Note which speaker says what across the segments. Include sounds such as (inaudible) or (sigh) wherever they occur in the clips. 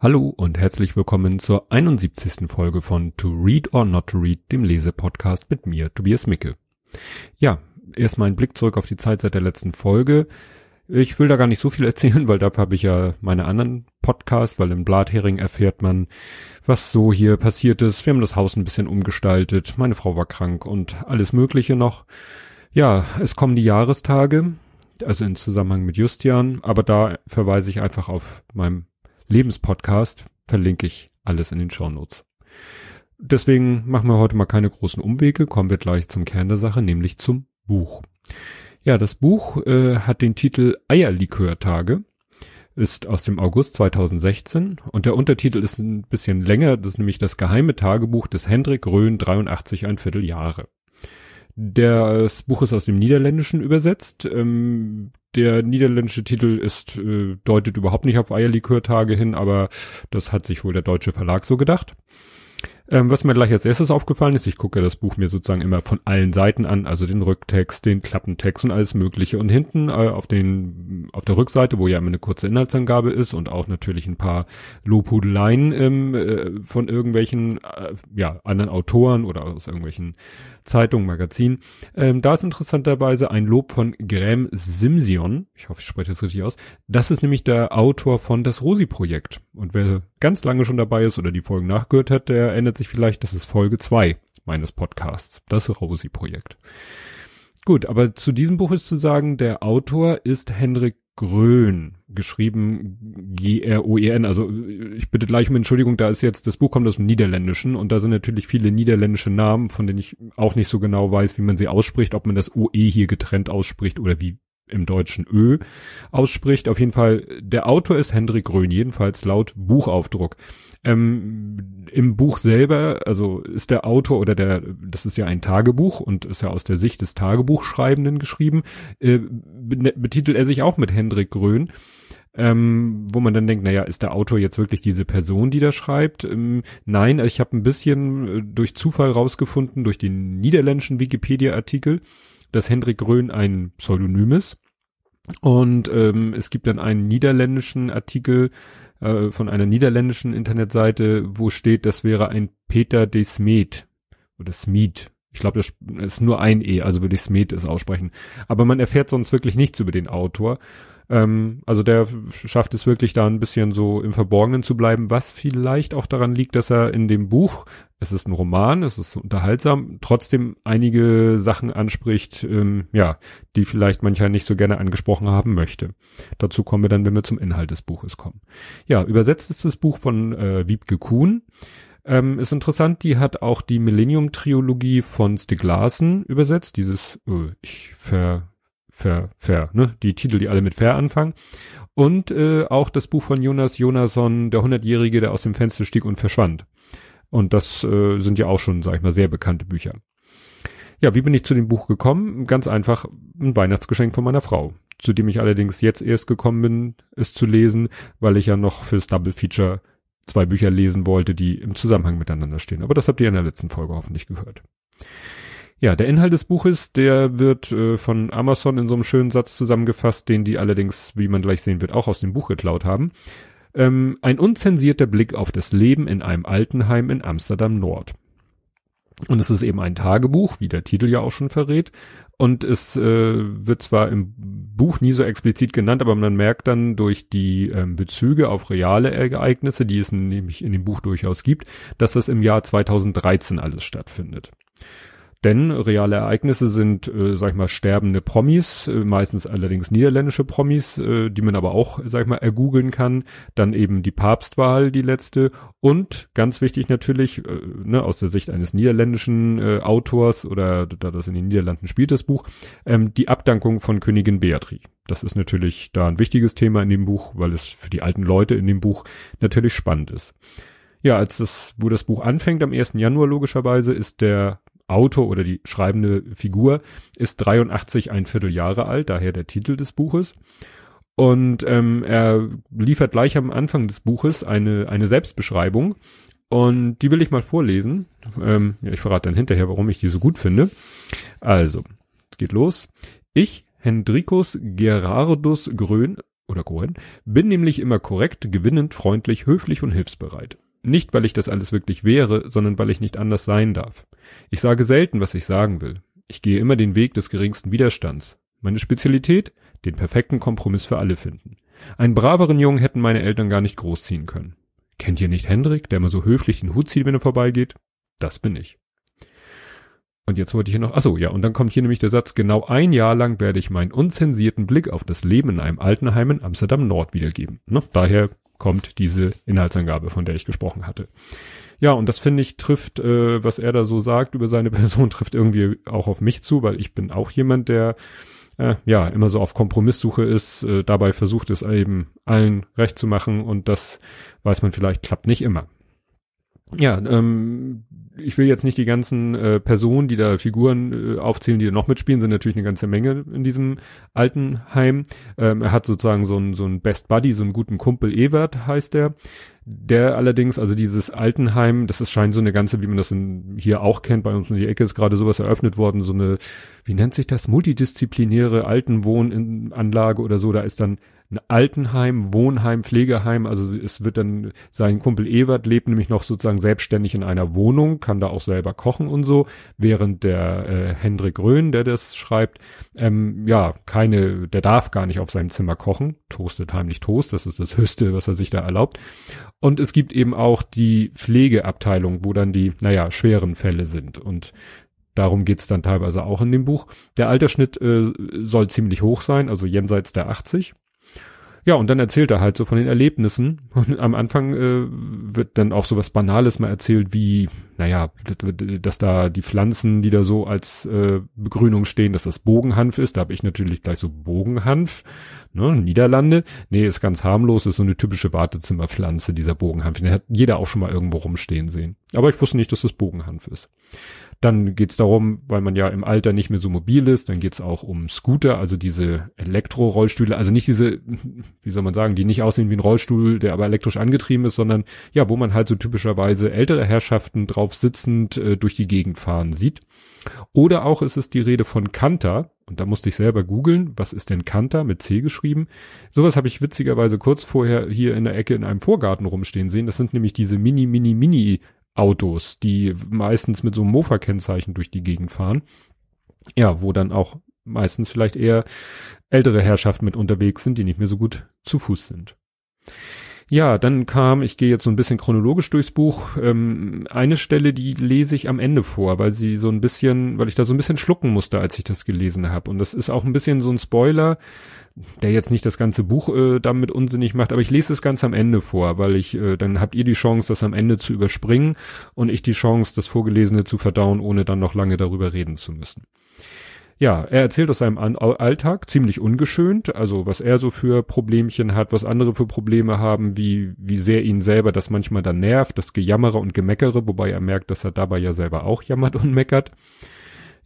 Speaker 1: Hallo und herzlich willkommen zur 71. Folge von To Read or Not to Read, dem Lesepodcast mit mir, Tobias Micke. Ja, erstmal ein Blick zurück auf die Zeit seit der letzten Folge. Ich will da gar nicht so viel (laughs) erzählen, weil dafür habe ich ja meine anderen Podcasts, weil im Blathering erfährt man, was so hier passiert ist. Wir haben das Haus ein bisschen umgestaltet, meine Frau war krank und alles Mögliche noch. Ja, es kommen die Jahrestage, also in Zusammenhang mit Justian, aber da verweise ich einfach auf meinem Lebenspodcast, verlinke ich alles in den Shownotes. Deswegen machen wir heute mal keine großen Umwege, kommen wir gleich zum Kern der Sache, nämlich zum Buch. Ja, das Buch äh, hat den Titel Eierlikörtage, ist aus dem August 2016 und der Untertitel ist ein bisschen länger, das ist nämlich das geheime Tagebuch des Hendrik Röhn 83 ein Viertel Jahre. Das Buch ist aus dem Niederländischen übersetzt. Ähm, der niederländische Titel ist, äh, deutet überhaupt nicht auf Eierlikörtage hin, aber das hat sich wohl der deutsche Verlag so gedacht. Ähm, was mir gleich als erstes aufgefallen ist, ich gucke das Buch mir sozusagen immer von allen Seiten an, also den Rücktext, den Klappentext und alles mögliche. Und hinten äh, auf den, auf der Rückseite, wo ja immer eine kurze Inhaltsangabe ist und auch natürlich ein paar Lobhudeleien ähm, äh, von irgendwelchen, äh, ja, anderen Autoren oder aus irgendwelchen Zeitungen, Magazinen. Ähm, da ist interessanterweise ein Lob von Graham Simsion. Ich hoffe, ich spreche das richtig aus. Das ist nämlich der Autor von das Rosi-Projekt. Und wer ganz lange schon dabei ist oder die Folgen nachgehört hat, der erinnert sich vielleicht, das ist Folge zwei meines Podcasts. Das Rosi-Projekt. Gut, aber zu diesem Buch ist zu sagen, der Autor ist Henrik Grön, geschrieben G-R-O-E-N. Also ich bitte gleich um Entschuldigung, da ist jetzt, das Buch kommt aus dem Niederländischen und da sind natürlich viele niederländische Namen, von denen ich auch nicht so genau weiß, wie man sie ausspricht, ob man das OE hier getrennt ausspricht oder wie im Deutschen Ö ausspricht. Auf jeden Fall, der Autor ist Hendrik Grön, jedenfalls laut Buchaufdruck. Ähm, Im Buch selber, also ist der Autor oder der, das ist ja ein Tagebuch und ist ja aus der Sicht des Tagebuchschreibenden geschrieben, äh, betitelt er sich auch mit Hendrik Grön. Ähm, wo man dann denkt, naja, ist der Autor jetzt wirklich diese Person, die da schreibt? Ähm, nein, ich habe ein bisschen äh, durch Zufall rausgefunden, durch den niederländischen Wikipedia-Artikel, dass Hendrik Grön ein Pseudonym ist. Und ähm, es gibt dann einen niederländischen Artikel äh, von einer niederländischen Internetseite, wo steht, das wäre ein Peter de Smet oder Smith. Ich glaube, das ist nur ein E, also würde ich Smet es aussprechen. Aber man erfährt sonst wirklich nichts über den Autor. Ähm, also der schafft es wirklich da ein bisschen so im Verborgenen zu bleiben, was vielleicht auch daran liegt, dass er in dem Buch, es ist ein Roman, es ist unterhaltsam, trotzdem einige Sachen anspricht, ähm, ja, die vielleicht mancher nicht so gerne angesprochen haben möchte. Dazu kommen wir dann, wenn wir zum Inhalt des Buches kommen. Ja, übersetzt ist das Buch von äh, Wiebke Kuhn. Ähm, ist interessant, die hat auch die Millennium-Triologie von Stieg Larsen übersetzt, dieses, äh, ich ver, Ver, Ver, ne? Die Titel, die alle mit Ver anfangen. Und äh, auch das Buch von Jonas Jonasson, der Hundertjährige, der aus dem Fenster stieg und verschwand. Und das äh, sind ja auch schon, sag ich mal, sehr bekannte Bücher. Ja, wie bin ich zu dem Buch gekommen? Ganz einfach ein Weihnachtsgeschenk von meiner Frau, zu dem ich allerdings jetzt erst gekommen bin, es zu lesen, weil ich ja noch fürs Double Feature zwei Bücher lesen wollte, die im Zusammenhang miteinander stehen. Aber das habt ihr in der letzten Folge hoffentlich gehört. Ja, der Inhalt des Buches, der wird äh, von Amazon in so einem schönen Satz zusammengefasst, den die allerdings, wie man gleich sehen wird, auch aus dem Buch geklaut haben. Ähm, ein unzensierter Blick auf das Leben in einem Altenheim in Amsterdam Nord. Und es ist eben ein Tagebuch, wie der Titel ja auch schon verrät. Und es äh, wird zwar im Buch nie so explizit genannt, aber man merkt dann durch die ähm, Bezüge auf reale Ereignisse, die es nämlich in dem Buch durchaus gibt, dass das im Jahr 2013 alles stattfindet. Denn reale Ereignisse sind, äh, sag ich mal, sterbende Promis, äh, meistens allerdings niederländische Promis, äh, die man aber auch, sag ich mal, ergoogeln kann. Dann eben die Papstwahl, die letzte. Und ganz wichtig natürlich, äh, ne, aus der Sicht eines niederländischen äh, Autors oder da das in den Niederlanden spielt, das Buch, ähm, die Abdankung von Königin Beatrix. Das ist natürlich da ein wichtiges Thema in dem Buch, weil es für die alten Leute in dem Buch natürlich spannend ist. Ja, als das, wo das Buch anfängt, am 1. Januar logischerweise, ist der Autor oder die schreibende Figur ist 83 ein Vierteljahre alt, daher der Titel des Buches. Und ähm, er liefert gleich am Anfang des Buches eine, eine Selbstbeschreibung. Und die will ich mal vorlesen. Ähm, ja, ich verrate dann hinterher, warum ich die so gut finde. Also, geht los. Ich, Hendrikus Gerardus Grön, oder Cohen, bin nämlich immer korrekt, gewinnend, freundlich, höflich und hilfsbereit. Nicht, weil ich das alles wirklich wäre, sondern weil ich nicht anders sein darf. Ich sage selten, was ich sagen will. Ich gehe immer den Weg des geringsten Widerstands. Meine Spezialität? Den perfekten Kompromiss für alle finden. Einen braveren Jungen hätten meine Eltern gar nicht großziehen können. Kennt ihr nicht Hendrik, der immer so höflich den Hut zieht, wenn er vorbeigeht? Das bin ich. Und jetzt wollte ich hier noch, achso, ja, und dann kommt hier nämlich der Satz, genau ein Jahr lang werde ich meinen unzensierten Blick auf das Leben in einem Altenheim in Amsterdam Nord wiedergeben. Ne? Daher kommt diese Inhaltsangabe, von der ich gesprochen hatte. Ja, und das finde ich trifft, äh, was er da so sagt über seine (laughs) Person, trifft irgendwie auch auf mich zu, weil ich bin auch jemand, der äh, ja immer so auf Kompromisssuche ist, äh, dabei versucht es eben allen recht zu machen und das weiß man vielleicht klappt nicht immer. Ja, ähm, ich will jetzt nicht die ganzen äh, Personen, die da Figuren äh, aufzählen, die da noch mitspielen, sind natürlich eine ganze Menge in diesem alten Heim. Ähm, er hat sozusagen so einen so Best Buddy, so einen guten Kumpel Ewert heißt er. Der allerdings, also dieses Altenheim, das ist scheint so eine ganze, wie man das in, hier auch kennt, bei uns in die Ecke ist gerade sowas eröffnet worden, so eine, wie nennt sich das, multidisziplinäre Altenwohnanlage oder so, da ist dann ein Altenheim, Wohnheim, Pflegeheim. Also es wird dann, sein Kumpel Ewert lebt nämlich noch sozusagen selbstständig in einer Wohnung, kann da auch selber kochen und so, während der äh, Hendrik Röhn, der das schreibt, ähm, ja, keine, der darf gar nicht auf seinem Zimmer kochen, toastet heimlich Toast, das ist das Höchste, was er sich da erlaubt. Und es gibt eben auch die Pflegeabteilung, wo dann die, naja, schweren Fälle sind. Und Darum geht's dann teilweise auch in dem Buch. Der Altersschnitt äh, soll ziemlich hoch sein, also jenseits der 80. Ja, und dann erzählt er halt so von den Erlebnissen. Und am Anfang äh, wird dann auch so was Banales mal erzählt, wie, naja, dass da die Pflanzen, die da so als äh, Begrünung stehen, dass das Bogenhanf ist. Da habe ich natürlich gleich so Bogenhanf, ne, Niederlande. Nee, ist ganz harmlos, ist so eine typische Wartezimmerpflanze, dieser Bogenhanf. Den hat jeder auch schon mal irgendwo rumstehen sehen. Aber ich wusste nicht, dass das Bogenhanf ist. Dann geht's darum, weil man ja im Alter nicht mehr so mobil ist, dann geht's auch um Scooter, also diese Elektro-Rollstühle, also nicht diese, wie soll man sagen, die nicht aussehen wie ein Rollstuhl, der aber elektrisch angetrieben ist, sondern ja, wo man halt so typischerweise ältere Herrschaften drauf sitzend äh, durch die Gegend fahren sieht. Oder auch ist es die Rede von Kanter, und da musste ich selber googeln, was ist denn Kanter mit C geschrieben? Sowas habe ich witzigerweise kurz vorher hier in der Ecke in einem Vorgarten rumstehen sehen. Das sind nämlich diese Mini, Mini, Mini Autos, die meistens mit so einem Mofa-Kennzeichen durch die Gegend fahren. Ja, wo dann auch meistens vielleicht eher ältere Herrschaften mit unterwegs sind, die nicht mehr so gut zu Fuß sind. Ja, dann kam, ich gehe jetzt so ein bisschen chronologisch durchs Buch, ähm, eine Stelle, die lese ich am Ende vor, weil sie so ein bisschen, weil ich da so ein bisschen schlucken musste, als ich das gelesen habe. Und das ist auch ein bisschen so ein Spoiler, der jetzt nicht das ganze Buch äh, damit unsinnig macht, aber ich lese es ganz am Ende vor, weil ich, äh, dann habt ihr die Chance, das am Ende zu überspringen und ich die Chance, das Vorgelesene zu verdauen, ohne dann noch lange darüber reden zu müssen. Ja, er erzählt aus seinem Alltag ziemlich ungeschönt, also was er so für Problemchen hat, was andere für Probleme haben, wie, wie sehr ihn selber das manchmal dann nervt, das Gejammere und Gemeckere, wobei er merkt, dass er dabei ja selber auch jammert und meckert.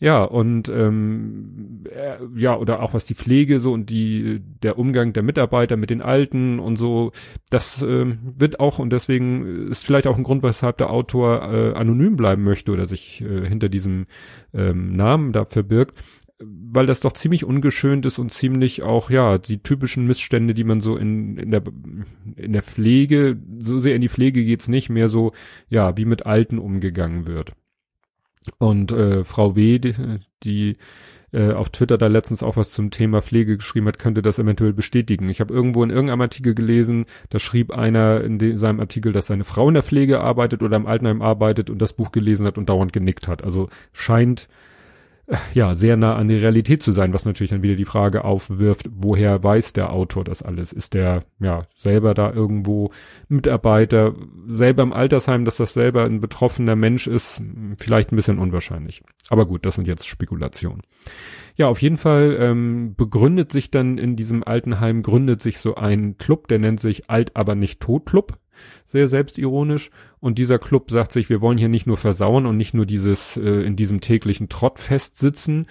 Speaker 1: Ja, und ähm, äh, ja, oder auch was die Pflege so und die der Umgang der Mitarbeiter mit den Alten und so, das ähm, wird auch und deswegen ist vielleicht auch ein Grund, weshalb der Autor äh, anonym bleiben möchte oder sich äh, hinter diesem ähm, Namen da verbirgt, weil das doch ziemlich ungeschönt ist und ziemlich auch, ja, die typischen Missstände, die man so in, in der, in der Pflege, so sehr in die Pflege geht's nicht, mehr so, ja, wie mit Alten umgegangen wird. Und äh, Frau W., die, die äh, auf Twitter da letztens auch was zum Thema Pflege geschrieben hat, könnte das eventuell bestätigen. Ich habe irgendwo in irgendeinem Artikel gelesen, da schrieb einer in de, seinem Artikel, dass seine Frau in der Pflege arbeitet oder im Altenheim arbeitet und das Buch gelesen hat und dauernd genickt hat. Also scheint ja, sehr nah an der Realität zu sein, was natürlich dann wieder die Frage aufwirft, woher weiß der Autor das alles? Ist der, ja, selber da irgendwo Mitarbeiter, selber im Altersheim, dass das selber ein betroffener Mensch ist, vielleicht ein bisschen unwahrscheinlich. Aber gut, das sind jetzt Spekulationen. Ja, auf jeden Fall ähm, begründet sich dann in diesem Altenheim, gründet sich so ein Club, der nennt sich Alt aber nicht Tot Club sehr selbstironisch. Und dieser Club sagt sich, wir wollen hier nicht nur versauern und nicht nur dieses äh, in diesem täglichen Trott festsitzen,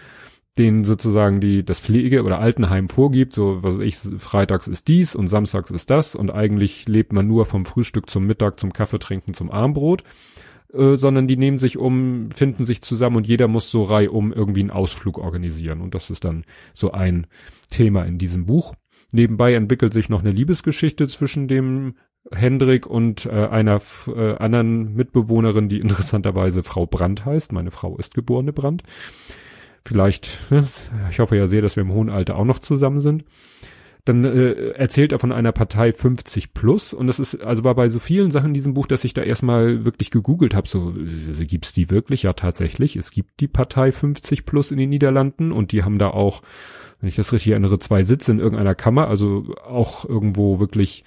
Speaker 1: den sozusagen die das Pflege- oder Altenheim vorgibt, so was ich, freitags ist dies und samstags ist das und eigentlich lebt man nur vom Frühstück zum Mittag, zum Kaffeetrinken, zum Armbrot, äh, sondern die nehmen sich um, finden sich zusammen und jeder muss so reihum irgendwie einen Ausflug organisieren und das ist dann so ein Thema in diesem Buch. Nebenbei entwickelt sich noch eine Liebesgeschichte zwischen dem Hendrik und äh, einer äh, anderen Mitbewohnerin, die (laughs) interessanterweise Frau Brandt heißt. Meine Frau ist geborene Brandt. Vielleicht, ne, ich hoffe ja sehr, dass wir im hohen Alter auch noch zusammen sind. Dann äh, erzählt er von einer Partei 50 plus und das ist, also war bei so vielen Sachen in diesem Buch, dass ich da erstmal wirklich gegoogelt habe, so, also gibt's die wirklich? Ja, tatsächlich. Es gibt die Partei 50 plus in den Niederlanden und die haben da auch, wenn ich das richtig erinnere, zwei Sitze in irgendeiner Kammer, also auch irgendwo wirklich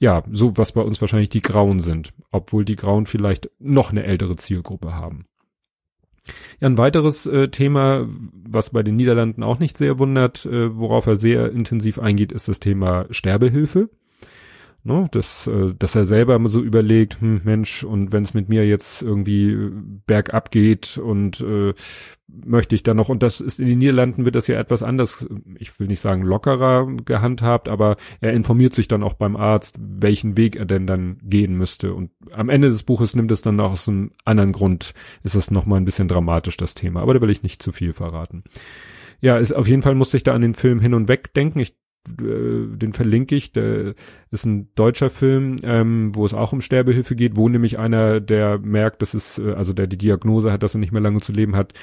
Speaker 1: ja, so was bei uns wahrscheinlich die Grauen sind, obwohl die Grauen vielleicht noch eine ältere Zielgruppe haben. Ja, ein weiteres äh, Thema, was bei den Niederlanden auch nicht sehr wundert, äh, worauf er sehr intensiv eingeht, ist das Thema Sterbehilfe. Ne, dass, äh, dass er selber so überlegt, hm, Mensch, und wenn es mit mir jetzt irgendwie bergab geht und äh, möchte ich dann noch, und das ist in den Niederlanden wird das ja etwas anders, ich will nicht sagen lockerer gehandhabt, aber er informiert sich dann auch beim Arzt, welchen Weg er denn dann gehen müsste. Und am Ende des Buches nimmt es dann aus einem anderen Grund, ist es nochmal ein bisschen dramatisch, das Thema. Aber da will ich nicht zu viel verraten. Ja, ist, auf jeden Fall musste ich da an den Film hin und weg denken. Ich äh, den verlinke ich, der ist ein deutscher Film, ähm, wo es auch um Sterbehilfe geht, wo nämlich einer, der merkt, dass es, äh, also der die Diagnose hat, dass er nicht mehr lange zu leben hat,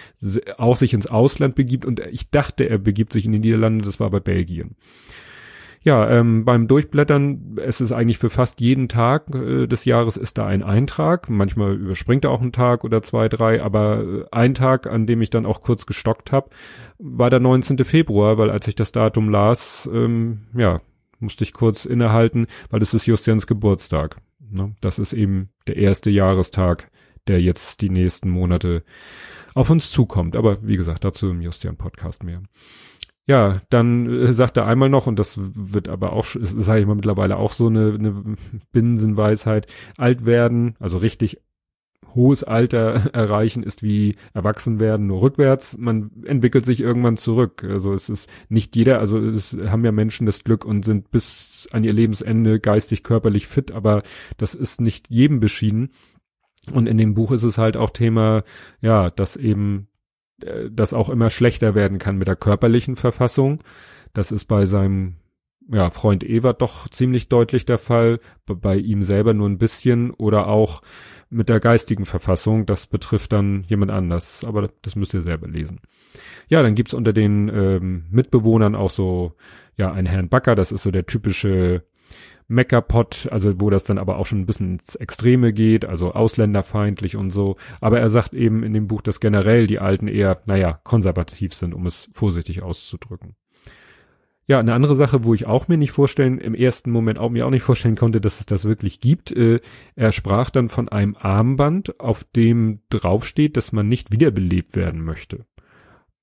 Speaker 1: auch sich ins Ausland begibt. Und ich dachte, er begibt sich in die Niederlande, das war bei Belgien. Ja, ähm, beim Durchblättern, es ist eigentlich für fast jeden Tag äh, des Jahres ist da ein Eintrag. Manchmal überspringt er auch einen Tag oder zwei, drei, aber äh, ein Tag, an dem ich dann auch kurz gestockt habe, war der 19. Februar, weil als ich das Datum las, ähm, ja, musste ich kurz innehalten, weil es ist Justians Geburtstag. Ne? Das ist eben der erste Jahrestag, der jetzt die nächsten Monate auf uns zukommt. Aber wie gesagt, dazu im Justian-Podcast mehr. Ja, dann äh, sagt er einmal noch, und das wird aber auch, sage ich mal mittlerweile auch so eine, eine Binsenweisheit, alt werden, also richtig hohes Alter (laughs) erreichen ist wie erwachsen werden, nur rückwärts. Man entwickelt sich irgendwann zurück. Also es ist nicht jeder, also es haben ja Menschen das Glück und sind bis an ihr Lebensende geistig, körperlich fit, aber das ist nicht jedem beschieden. Und in dem Buch ist es halt auch Thema, ja, dass eben das auch immer schlechter werden kann mit der körperlichen Verfassung. Das ist bei seinem ja, Freund Ewert doch ziemlich deutlich der Fall, bei ihm selber nur ein bisschen oder auch mit der geistigen Verfassung, das betrifft dann jemand anders, aber das müsst ihr selber lesen. Ja, dann gibt's unter den ähm, Mitbewohnern auch so, ja, einen Herrn Backer, das ist so der typische Meckerpot, also wo das dann aber auch schon ein bisschen ins Extreme geht, also ausländerfeindlich und so. Aber er sagt eben in dem Buch, dass generell die Alten eher, naja, konservativ sind, um es vorsichtig auszudrücken. Ja, eine andere Sache, wo ich auch mir nicht vorstellen, im ersten Moment auch mir auch nicht vorstellen konnte, dass es das wirklich gibt. Äh, er sprach dann von einem Armband, auf dem draufsteht, dass man nicht wiederbelebt werden möchte.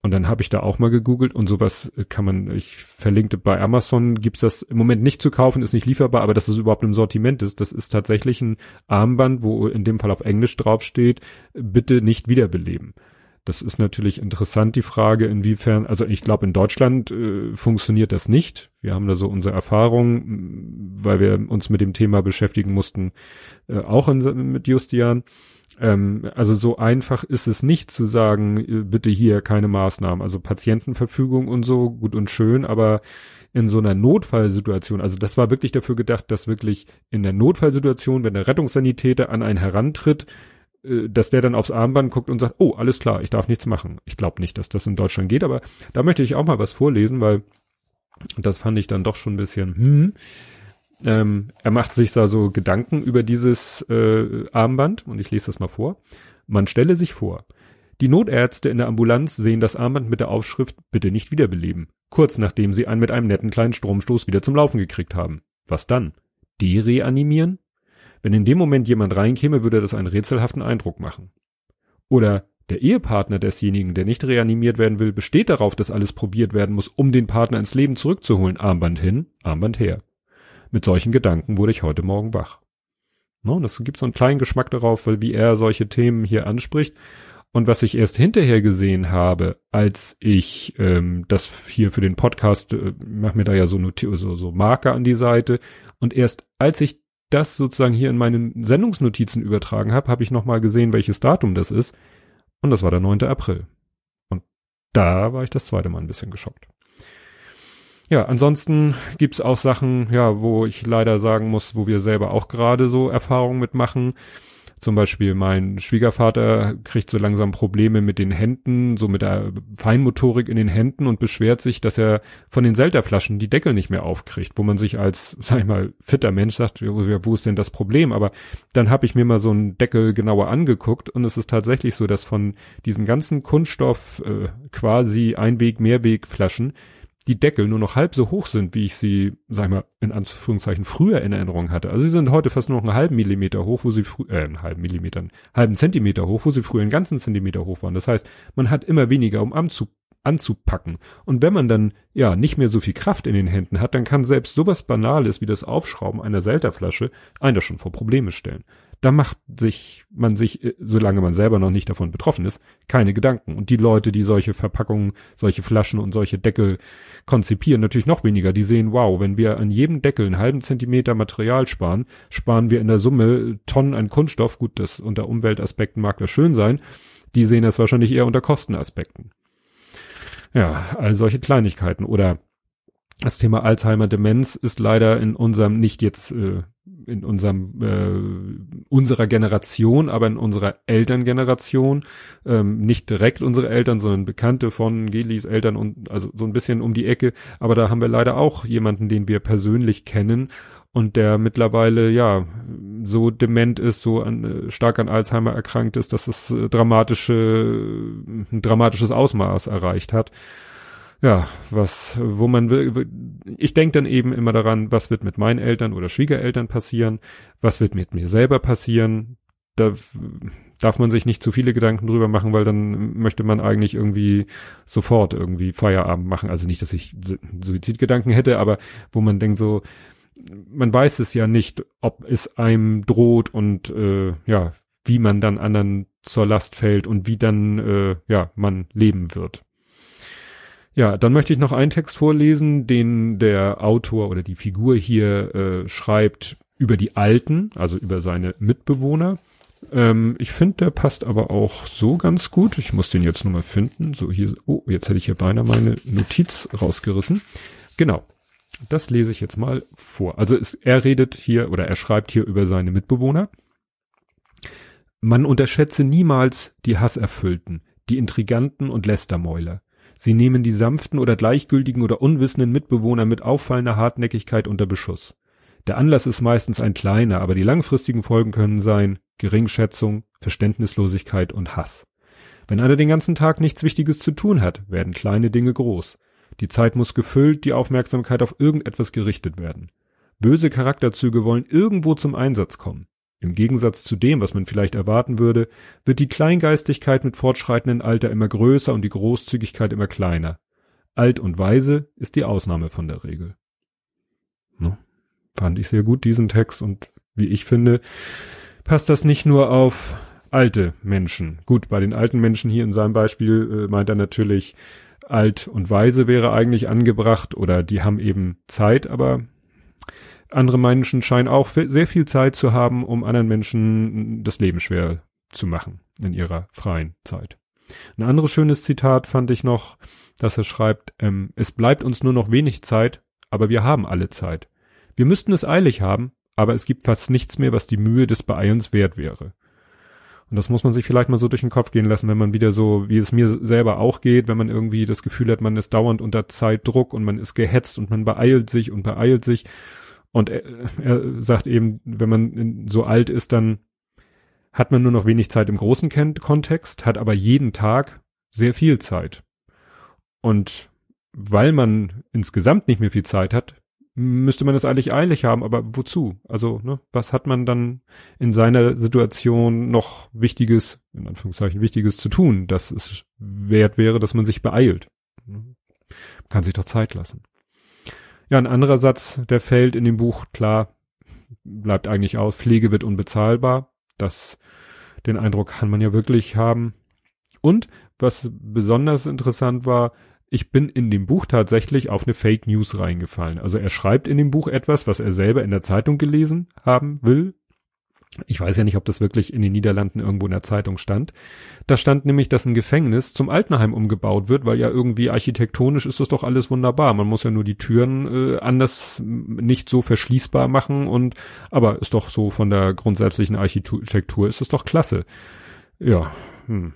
Speaker 1: Und dann habe ich da auch mal gegoogelt und sowas kann man, ich verlinkte bei Amazon, gibt's das im Moment nicht zu kaufen, ist nicht lieferbar, aber dass es überhaupt im Sortiment ist, das ist tatsächlich ein Armband, wo in dem Fall auf Englisch draufsteht, bitte nicht wiederbeleben. Das ist natürlich interessant, die Frage, inwiefern, also ich glaube, in Deutschland äh, funktioniert das nicht. Wir haben da so unsere Erfahrung, weil wir uns mit dem Thema beschäftigen mussten, äh, auch in, mit Justian. Ähm, also so einfach ist es nicht zu sagen, äh, bitte hier keine Maßnahmen. Also Patientenverfügung und so, gut und schön, aber in so einer Notfallsituation, also das war wirklich dafür gedacht, dass wirklich in der Notfallsituation, wenn der Rettungssanitäter an einen herantritt, dass der dann aufs Armband guckt und sagt, oh, alles klar, ich darf nichts machen. Ich glaube nicht, dass das in Deutschland geht, aber da möchte ich auch mal was vorlesen, weil das fand ich dann doch schon ein bisschen, hm, ähm, er macht sich da so Gedanken über dieses äh, Armband und ich lese das mal vor. Man stelle sich vor, die Notärzte in der Ambulanz sehen das Armband mit der Aufschrift bitte nicht wiederbeleben, kurz nachdem sie einen mit einem netten kleinen Stromstoß wieder zum Laufen gekriegt haben. Was dann? Dereanimieren? Wenn in dem Moment jemand reinkäme, würde das einen rätselhaften Eindruck machen. Oder der Ehepartner desjenigen, der nicht reanimiert werden will, besteht darauf, dass alles probiert werden muss, um den Partner ins Leben zurückzuholen. Armband hin, Armband her. Mit solchen Gedanken wurde ich heute Morgen wach. No, das gibt so einen kleinen Geschmack darauf, wie er solche Themen hier anspricht. Und was ich erst hinterher gesehen habe, als ich ähm, das hier für den Podcast, äh, mach mir da ja so, so, so Marker an die Seite. Und erst als ich das sozusagen hier in meinen Sendungsnotizen übertragen habe, habe ich nochmal gesehen, welches Datum das ist. Und das war der 9. April. Und da war ich das zweite Mal ein bisschen geschockt. Ja, ansonsten gibt's auch Sachen, ja, wo ich leider sagen muss, wo wir selber auch gerade so Erfahrungen mitmachen. Zum Beispiel mein Schwiegervater kriegt so langsam Probleme mit den Händen, so mit der Feinmotorik in den Händen und beschwert sich, dass er von den Selterflaschen die Deckel nicht mehr aufkriegt, wo man sich als, (laughs) sag ich mal, fitter Mensch sagt, wo ist denn das Problem? Aber dann habe ich mir mal so einen Deckel genauer angeguckt und es ist tatsächlich so, dass von diesen ganzen Kunststoff äh, quasi Einweg, Mehrwegflaschen die Deckel nur noch halb so hoch sind, wie ich sie, sag ich mal, in Anführungszeichen früher in Erinnerung hatte. Also sie sind heute fast nur noch einen halben Millimeter hoch, wo sie früher, äh, einen halben Millimeter, einen halben Zentimeter hoch, wo sie früher einen ganzen Zentimeter hoch waren. Das heißt, man hat immer weniger, um anzu, anzupacken. Und wenn man dann, ja, nicht mehr so viel Kraft in den Händen hat, dann kann selbst sowas Banales wie das Aufschrauben einer Selterflasche einer schon vor Probleme stellen da macht sich man sich, äh, solange man selber noch nicht davon betroffen ist, keine Gedanken. Und die Leute, die solche Verpackungen, solche Flaschen und solche Deckel konzipieren, natürlich noch weniger. Die sehen, wow, wenn wir an jedem Deckel einen halben Zentimeter Material sparen, sparen wir in der Summe Tonnen an Kunststoff. Gut, das unter Umweltaspekten mag das schön sein. Die sehen das wahrscheinlich eher unter Kostenaspekten. Ja, all solche Kleinigkeiten. Oder das Thema Alzheimer Demenz ist leider in unserem nicht jetzt äh, in unserem äh, unserer Generation, aber in unserer Elterngeneration, ähm, nicht direkt unsere Eltern, sondern Bekannte von Gelis Eltern und also so ein bisschen um die Ecke. Aber da haben wir leider auch jemanden, den wir persönlich kennen und der mittlerweile ja so dement ist, so an, äh, stark an Alzheimer erkrankt ist, dass es äh, dramatische ein dramatisches Ausmaß erreicht hat ja, was, wo man will, ich denke dann eben immer daran, was wird mit meinen Eltern oder Schwiegereltern passieren, was wird mit mir selber passieren. Da darf man sich nicht zu viele Gedanken drüber machen, weil dann möchte man eigentlich irgendwie sofort irgendwie Feierabend machen. Also nicht, dass ich Suizidgedanken hätte, aber wo man denkt so, man weiß es ja nicht, ob es einem droht und äh, ja, wie man dann anderen zur Last fällt und wie dann äh, ja man leben wird. Ja, dann möchte ich noch einen Text vorlesen, den der Autor oder die Figur hier äh, schreibt über die Alten, also über seine Mitbewohner. Ähm, ich finde, der passt aber auch so ganz gut. Ich muss den jetzt nochmal finden. So hier, oh, jetzt hätte ich hier beinahe meine Notiz rausgerissen. Genau. Das lese ich jetzt mal vor. Also es, er redet hier oder er schreibt hier über seine Mitbewohner. Man unterschätze niemals die Hasserfüllten, die Intriganten und Lästermäuler. Sie nehmen die sanften oder gleichgültigen oder unwissenden Mitbewohner mit auffallender Hartnäckigkeit unter Beschuss. Der Anlass ist meistens ein kleiner, aber die langfristigen Folgen können sein Geringschätzung, Verständnislosigkeit und Hass. Wenn einer den ganzen Tag nichts Wichtiges zu tun hat, werden kleine Dinge groß. Die Zeit muss gefüllt, die Aufmerksamkeit auf irgendetwas gerichtet werden. Böse Charakterzüge wollen irgendwo zum Einsatz kommen. Im Gegensatz zu dem, was man vielleicht erwarten würde, wird die Kleingeistigkeit mit fortschreitendem Alter immer größer und die Großzügigkeit immer kleiner. Alt und weise ist die Ausnahme von der Regel. No, fand ich sehr gut, diesen Text, und wie ich finde, passt das nicht nur auf alte Menschen. Gut, bei den alten Menschen hier in seinem Beispiel äh, meint er natürlich, alt und weise wäre eigentlich angebracht oder die haben eben Zeit, aber andere Menschen scheinen auch sehr viel Zeit zu haben, um anderen Menschen das Leben schwer zu machen in ihrer freien Zeit. Ein anderes schönes Zitat fand ich noch, dass er schreibt, ähm, es bleibt uns nur noch wenig Zeit, aber wir haben alle Zeit. Wir müssten es eilig haben, aber es gibt fast nichts mehr, was die Mühe des Beeilens wert wäre. Und das muss man sich vielleicht mal so durch den Kopf gehen lassen, wenn man wieder so, wie es mir selber auch geht, wenn man irgendwie das Gefühl hat, man ist dauernd unter Zeitdruck und man ist gehetzt und man beeilt sich und beeilt sich und er, er sagt eben, wenn man so alt ist, dann hat man nur noch wenig Zeit im großen Kontext, hat aber jeden Tag sehr viel Zeit. Und weil man insgesamt nicht mehr viel Zeit hat, müsste man es eigentlich eilig haben, aber wozu? Also, ne, was hat man dann in seiner Situation noch Wichtiges, in Anführungszeichen Wichtiges zu tun, dass es wert wäre, dass man sich beeilt? Man kann sich doch Zeit lassen. Ja, ein anderer Satz, der fällt in dem Buch, klar, bleibt eigentlich aus, Pflege wird unbezahlbar. Das, den Eindruck kann man ja wirklich haben. Und was besonders interessant war, ich bin in dem Buch tatsächlich auf eine Fake News reingefallen. Also er schreibt in dem Buch etwas, was er selber in der Zeitung gelesen haben will. Ich weiß ja nicht, ob das wirklich in den Niederlanden irgendwo in der Zeitung stand. Da stand nämlich, dass ein Gefängnis zum Altenheim umgebaut wird, weil ja irgendwie architektonisch ist das doch alles wunderbar. Man muss ja nur die Türen äh, anders nicht so verschließbar machen und aber ist doch so von der grundsätzlichen Architektur ist es doch klasse. Ja, hm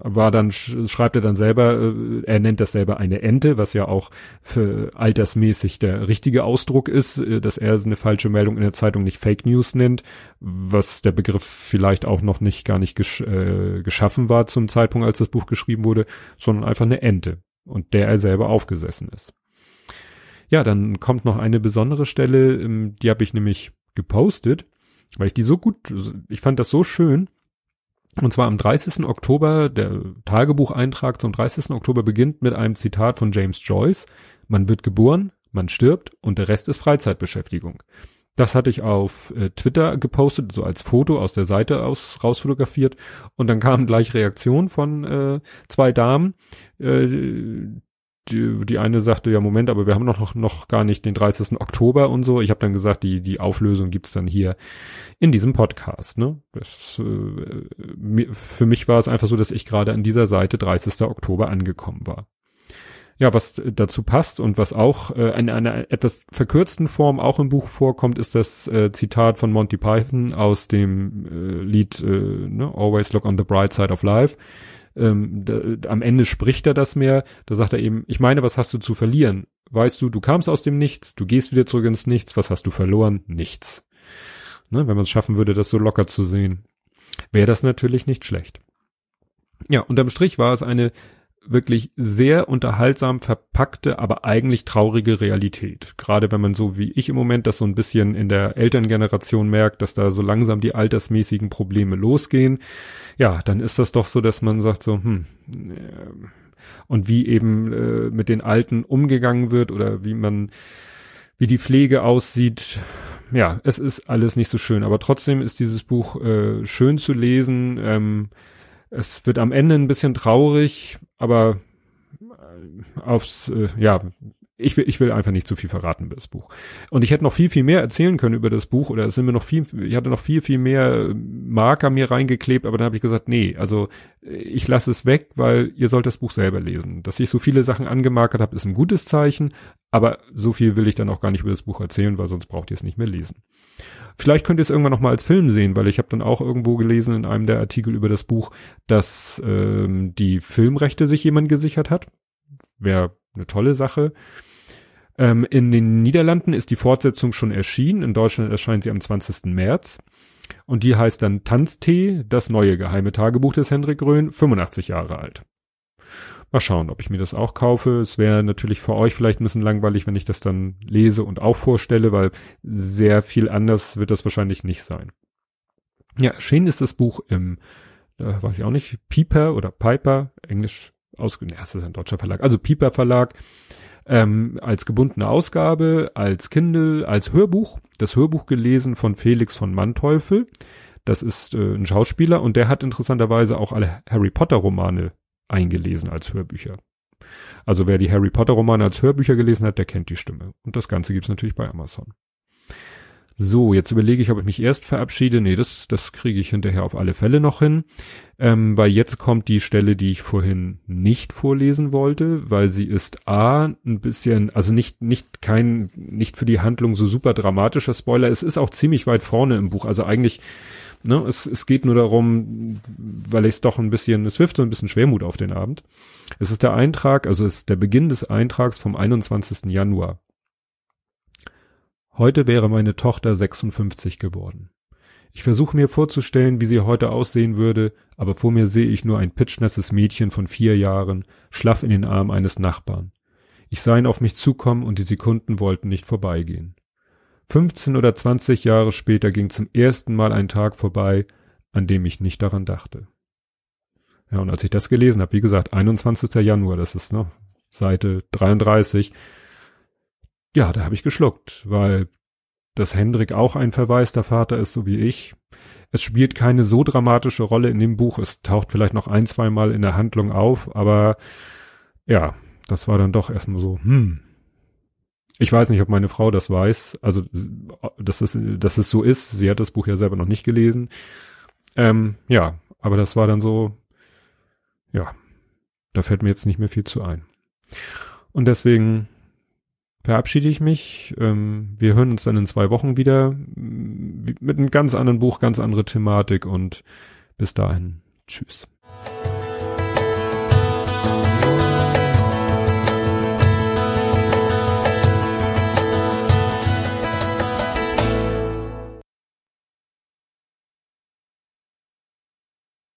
Speaker 1: war dann, schreibt er dann selber, äh, er nennt das selber eine Ente, was ja auch für altersmäßig der richtige Ausdruck ist, äh, dass er eine falsche Meldung in der Zeitung nicht Fake News nennt, was der Begriff vielleicht auch noch nicht gar nicht gesch äh, geschaffen war zum Zeitpunkt, als das Buch geschrieben wurde, sondern einfach eine Ente und der er selber aufgesessen ist. Ja, dann kommt noch eine besondere Stelle, ähm, die habe ich nämlich gepostet, weil ich die so gut, ich fand das so schön, und zwar am 30. Oktober, der Tagebucheintrag zum 30. Oktober beginnt mit einem Zitat von James Joyce. Man wird geboren, man stirbt und der Rest ist Freizeitbeschäftigung. Das hatte ich auf äh, Twitter gepostet, so als Foto aus der Seite aus rausfotografiert. Und dann kamen gleich Reaktionen von äh, zwei Damen, äh, die, die eine sagte, ja Moment, aber wir haben noch, noch gar nicht den 30. Oktober und so. Ich habe dann gesagt, die, die Auflösung gibt's dann hier in diesem Podcast. Ne? Das, äh, für mich war es einfach so, dass ich gerade an dieser Seite 30. Oktober angekommen war. Ja, was dazu passt und was auch äh, in einer etwas verkürzten Form auch im Buch vorkommt, ist das äh, Zitat von Monty Python aus dem äh, Lied äh, ne, Always Look on the Bright Side of Life ähm, da, am Ende spricht er das mehr, da sagt er eben, ich meine, was hast du zu verlieren? Weißt du, du kamst aus dem Nichts, du gehst wieder zurück ins Nichts, was hast du verloren? Nichts. Ne, wenn man es schaffen würde, das so locker zu sehen, wäre das natürlich nicht schlecht. Ja, unterm Strich war es eine wirklich sehr unterhaltsam verpackte, aber eigentlich traurige Realität. Gerade wenn man so wie ich im Moment das so ein bisschen in der Elterngeneration merkt, dass da so langsam die altersmäßigen Probleme losgehen. Ja, dann ist das doch so, dass man sagt so, hm, äh, und wie eben äh, mit den Alten umgegangen wird oder wie man, wie die Pflege aussieht. Ja, es ist alles nicht so schön, aber trotzdem ist dieses Buch äh, schön zu lesen. Ähm, es wird am Ende ein bisschen traurig, aber äh, aufs, äh, ja, ich will, ich will einfach nicht zu viel verraten über das Buch. Und ich hätte noch viel, viel mehr erzählen können über das Buch oder es sind mir noch viel, ich hatte noch viel, viel mehr Marker mir reingeklebt, aber dann habe ich gesagt, nee, also ich lasse es weg, weil ihr sollt das Buch selber lesen. Dass ich so viele Sachen angemarkert habe, ist ein gutes Zeichen, aber so viel will ich dann auch gar nicht über das Buch erzählen, weil sonst braucht ihr es nicht mehr lesen. Vielleicht könnt ihr es irgendwann noch mal als Film sehen, weil ich habe dann auch irgendwo gelesen in einem der Artikel über das Buch, dass ähm, die Filmrechte sich jemand gesichert hat. Wäre eine tolle Sache. Ähm, in den Niederlanden ist die Fortsetzung schon erschienen. In Deutschland erscheint sie am 20. März. Und die heißt dann Tanztee, das neue geheime Tagebuch des Hendrik Röhn, 85 Jahre alt. Mal schauen, ob ich mir das auch kaufe. Es wäre natürlich für euch vielleicht ein bisschen langweilig, wenn ich das dann lese und auch vorstelle, weil sehr viel anders wird das wahrscheinlich nicht sein. Ja, erschienen ist das Buch im, äh, weiß ich auch nicht, Piper oder Piper, englisch ausge, ne, das ist ein deutscher Verlag, also Piper Verlag, ähm, als gebundene Ausgabe, als Kindle, als Hörbuch. Das Hörbuch gelesen von Felix von Manteuffel. Das ist äh, ein Schauspieler und der hat interessanterweise auch alle Harry Potter Romane eingelesen als Hörbücher. Also wer die Harry Potter Romane als Hörbücher gelesen hat, der kennt die Stimme. Und das Ganze gibt's natürlich bei Amazon. So, jetzt überlege ich, ob ich mich erst verabschiede. Nee, das, das kriege ich hinterher auf alle Fälle noch hin. Ähm, weil jetzt kommt die Stelle, die ich vorhin nicht vorlesen wollte, weil sie ist A, ein bisschen, also nicht, nicht kein, nicht für die Handlung so super dramatischer Spoiler. Es ist auch ziemlich weit vorne im Buch. Also eigentlich Ne, es, es geht nur darum, weil es doch ein bisschen, es wirft so ein bisschen Schwermut auf den Abend. Es ist der Eintrag, also es ist der Beginn des Eintrags vom 21. Januar. Heute wäre meine Tochter 56 geworden. Ich versuche mir vorzustellen, wie sie heute aussehen würde, aber vor mir sehe ich nur ein pitschnasses Mädchen von vier Jahren, schlaff in den Arm eines Nachbarn. Ich sah ihn auf mich zukommen und die Sekunden wollten nicht vorbeigehen. 15 oder 20 Jahre später ging zum ersten Mal ein Tag vorbei, an dem ich nicht daran dachte. Ja, und als ich das gelesen habe, wie gesagt, 21. Januar, das ist ne, Seite 33, ja, da habe ich geschluckt, weil dass Hendrik auch ein verwaister Vater ist, so wie ich. Es spielt keine so dramatische Rolle in dem Buch. Es taucht vielleicht noch ein, zwei Mal in der Handlung auf, aber ja, das war dann doch erstmal so, hm, Ich weiß nicht, ob meine Frau das weiß, also dass es, dass es so ist. Sie hat das Buch ja selber noch nicht gelesen. Ähm, ja, aber das war dann so, ja, da fällt mir jetzt nicht mehr viel zu ein. Und deswegen verabschiede ich mich. Ähm, wir hören uns dann in zwei Wochen wieder mit einem ganz anderen Buch, ganz andere Thematik und bis dahin. Tschüss.